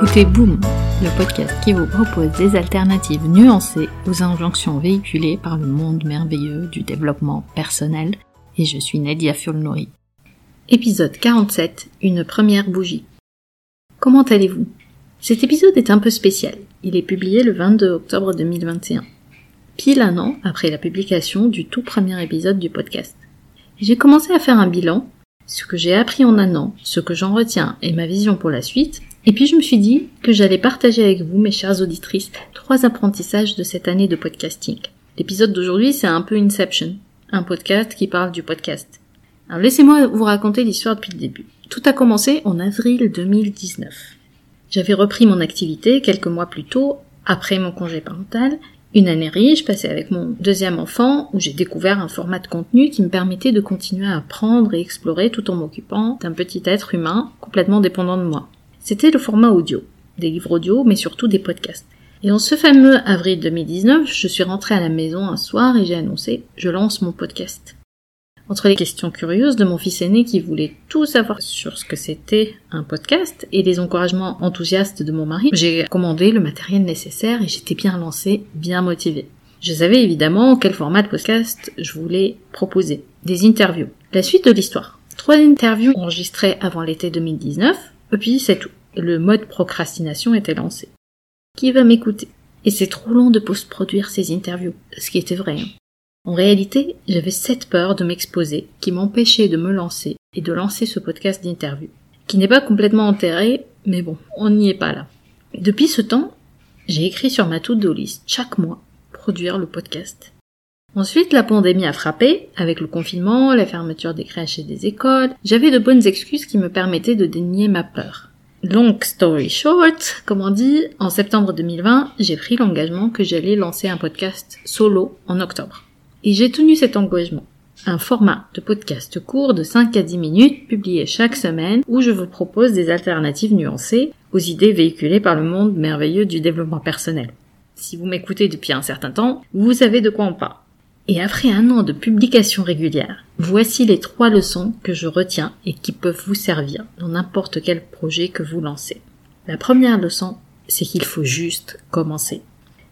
écoutez Boom, le podcast qui vous propose des alternatives nuancées aux injonctions véhiculées par le monde merveilleux du développement personnel, et je suis Nadia Fulnori. Épisode 47, une première bougie. Comment allez-vous? Cet épisode est un peu spécial. Il est publié le 22 octobre 2021, pile un an après la publication du tout premier épisode du podcast. J'ai commencé à faire un bilan, ce que j'ai appris en un an, ce que j'en retiens et ma vision pour la suite, et puis je me suis dit que j'allais partager avec vous, mes chères auditrices, trois apprentissages de cette année de podcasting. L'épisode d'aujourd'hui, c'est un peu Inception, un podcast qui parle du podcast. Alors laissez-moi vous raconter l'histoire depuis le début. Tout a commencé en avril 2019. J'avais repris mon activité quelques mois plus tôt, après mon congé parental, une année riche passée avec mon deuxième enfant, où j'ai découvert un format de contenu qui me permettait de continuer à apprendre et explorer tout en m'occupant d'un petit être humain complètement dépendant de moi. C'était le format audio, des livres audio, mais surtout des podcasts. Et en ce fameux avril 2019, je suis rentrée à la maison un soir et j'ai annoncé je lance mon podcast. Entre les questions curieuses de mon fils aîné qui voulait tout savoir sur ce que c'était un podcast et les encouragements enthousiastes de mon mari, j'ai commandé le matériel nécessaire et j'étais bien lancée, bien motivée. Je savais évidemment quel format de podcast je voulais proposer. Des interviews. La suite de l'histoire. Trois interviews enregistrées avant l'été 2019, et puis c'est tout le mode procrastination était lancé. Qui va m'écouter? Et c'est trop long de post-produire ces interviews, ce qui était vrai. Hein. En réalité, j'avais cette peur de m'exposer qui m'empêchait de me lancer et de lancer ce podcast d'interview, qui n'est pas complètement enterré, mais bon, on n'y est pas là. Depuis ce temps, j'ai écrit sur ma to-do list chaque mois produire le podcast. Ensuite, la pandémie a frappé, avec le confinement, la fermeture des crèches et des écoles. J'avais de bonnes excuses qui me permettaient de dénier ma peur. Long story short, comme on dit, en septembre 2020, j'ai pris l'engagement que j'allais lancer un podcast solo en octobre. Et j'ai tenu cet engagement. Un format de podcast court de 5 à 10 minutes publié chaque semaine où je vous propose des alternatives nuancées aux idées véhiculées par le monde merveilleux du développement personnel. Si vous m'écoutez depuis un certain temps, vous savez de quoi on parle. Et après un an de publication régulière, voici les trois leçons que je retiens et qui peuvent vous servir dans n'importe quel projet que vous lancez. La première leçon, c'est qu'il faut juste commencer.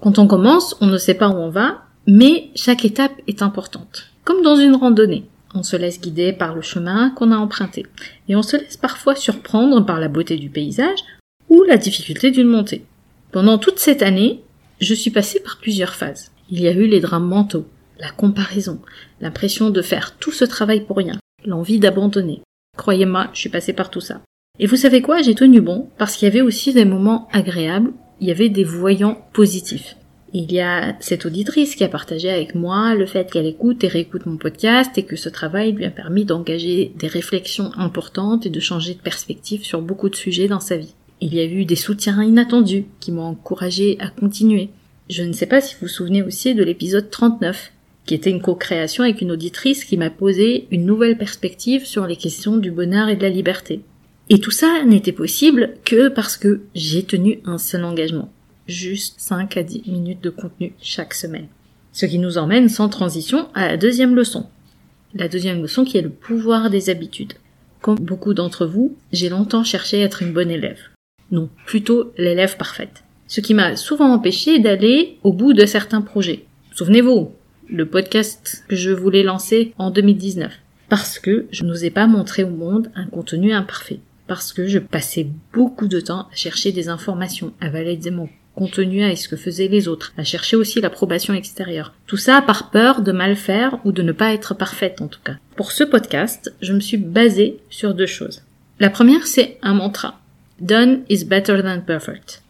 Quand on commence, on ne sait pas où on va, mais chaque étape est importante. Comme dans une randonnée, on se laisse guider par le chemin qu'on a emprunté, et on se laisse parfois surprendre par la beauté du paysage ou la difficulté d'une montée. Pendant toute cette année, je suis passée par plusieurs phases. Il y a eu les drames mentaux, la comparaison, l'impression de faire tout ce travail pour rien, l'envie d'abandonner. Croyez-moi, je suis passée par tout ça. Et vous savez quoi, j'ai tenu bon, parce qu'il y avait aussi des moments agréables, il y avait des voyants positifs. Il y a cette auditrice qui a partagé avec moi le fait qu'elle écoute et réécoute mon podcast et que ce travail lui a permis d'engager des réflexions importantes et de changer de perspective sur beaucoup de sujets dans sa vie. Il y a eu des soutiens inattendus qui m'ont encouragé à continuer. Je ne sais pas si vous vous souvenez aussi de l'épisode 39 qui était une co-création avec une auditrice qui m'a posé une nouvelle perspective sur les questions du bonheur et de la liberté. Et tout ça n'était possible que parce que j'ai tenu un seul engagement. Juste 5 à 10 minutes de contenu chaque semaine. Ce qui nous emmène sans transition à la deuxième leçon. La deuxième leçon qui est le pouvoir des habitudes. Comme beaucoup d'entre vous, j'ai longtemps cherché à être une bonne élève. Non, plutôt l'élève parfaite. Ce qui m'a souvent empêché d'aller au bout de certains projets. Souvenez-vous, le podcast que je voulais lancer en 2019. Parce que je n'osais pas montrer au monde un contenu imparfait. Parce que je passais beaucoup de temps à chercher des informations, à valider mon contenu avec ce que faisaient les autres, à chercher aussi l'approbation extérieure. Tout ça par peur de mal faire ou de ne pas être parfaite en tout cas. Pour ce podcast, je me suis basée sur deux choses. La première, c'est un mantra. Done is better than perfect.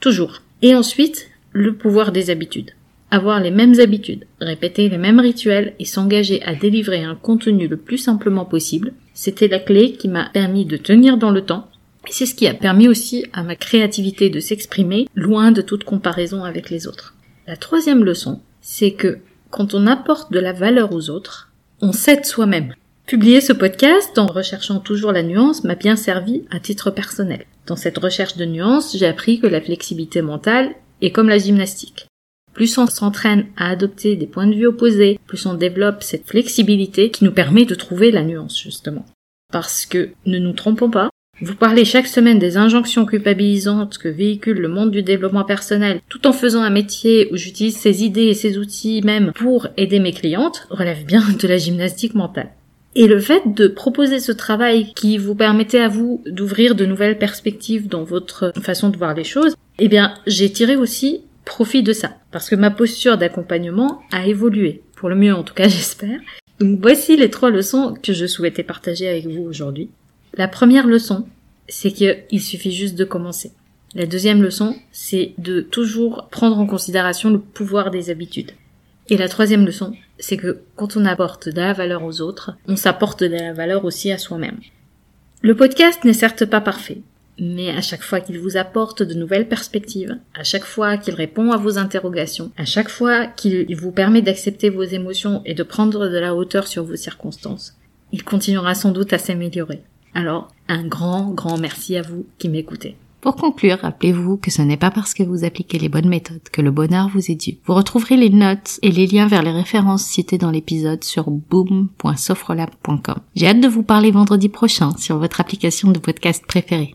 Toujours. Et ensuite, le pouvoir des habitudes. Avoir les mêmes habitudes, répéter les mêmes rituels et s'engager à délivrer un contenu le plus simplement possible, c'était la clé qui m'a permis de tenir dans le temps et c'est ce qui a permis aussi à ma créativité de s'exprimer loin de toute comparaison avec les autres. La troisième leçon, c'est que quand on apporte de la valeur aux autres, on s'aide soi-même. Publier ce podcast en recherchant toujours la nuance m'a bien servi à titre personnel. Dans cette recherche de nuance, j'ai appris que la flexibilité mentale est comme la gymnastique. Plus on s'entraîne à adopter des points de vue opposés, plus on développe cette flexibilité qui nous permet de trouver la nuance justement. Parce que, ne nous trompons pas, Vous parlez chaque semaine des injonctions culpabilisantes que véhicule le monde du développement personnel, tout en faisant un métier où j'utilise ces idées et ces outils même pour aider mes clientes, relève bien de la gymnastique mentale. Et le fait de proposer ce travail qui vous permettait à vous d'ouvrir de nouvelles perspectives dans votre façon de voir les choses, eh bien, j'ai tiré aussi profit de ça. Parce que ma posture d'accompagnement a évolué. Pour le mieux, en tout cas, j'espère. Donc voici les trois leçons que je souhaitais partager avec vous aujourd'hui. La première leçon, c'est qu'il suffit juste de commencer. La deuxième leçon, c'est de toujours prendre en considération le pouvoir des habitudes. Et la troisième leçon, c'est que quand on apporte de la valeur aux autres, on s'apporte de la valeur aussi à soi-même. Le podcast n'est certes pas parfait, mais à chaque fois qu'il vous apporte de nouvelles perspectives, à chaque fois qu'il répond à vos interrogations, à chaque fois qu'il vous permet d'accepter vos émotions et de prendre de la hauteur sur vos circonstances, il continuera sans doute à s'améliorer. Alors, un grand, grand merci à vous qui m'écoutez. Pour conclure, rappelez-vous que ce n'est pas parce que vous appliquez les bonnes méthodes que le bonheur vous est dû. Vous retrouverez les notes et les liens vers les références citées dans l'épisode sur boom.sofrelab.com. J'ai hâte de vous parler vendredi prochain sur votre application de podcast préférée.